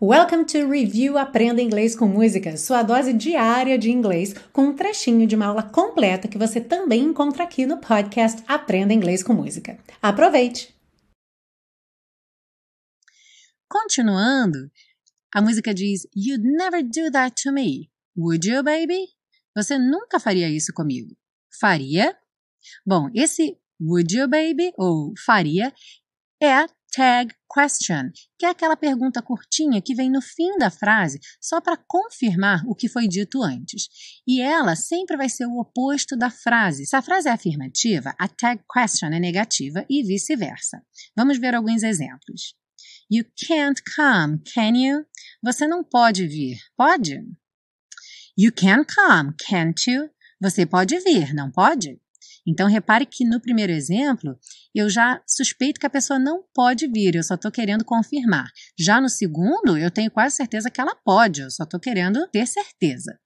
Welcome to Review Aprenda Inglês com Música, sua dose diária de inglês, com um trechinho de uma aula completa que você também encontra aqui no podcast Aprenda Inglês com Música. Aproveite! Continuando, a música diz: You'd never do that to me, would you, baby? Você nunca faria isso comigo. Faria? Bom, esse would you, baby, ou faria, é tag question, que é aquela pergunta curtinha que vem no fim da frase só para confirmar o que foi dito antes. E ela sempre vai ser o oposto da frase. Se a frase é afirmativa, a tag question é negativa e vice-versa. Vamos ver alguns exemplos. You can't come, can you? Você não pode vir, pode? You can come, can't you? Você pode vir, não pode? Então, repare que no primeiro exemplo, eu já suspeito que a pessoa não pode vir, eu só estou querendo confirmar. Já no segundo, eu tenho quase certeza que ela pode, eu só estou querendo ter certeza.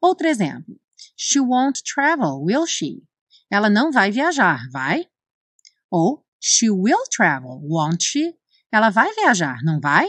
Outro exemplo. She won't travel, will she? Ela não vai viajar, vai? Ou she will travel, won't she? Ela vai viajar, não vai?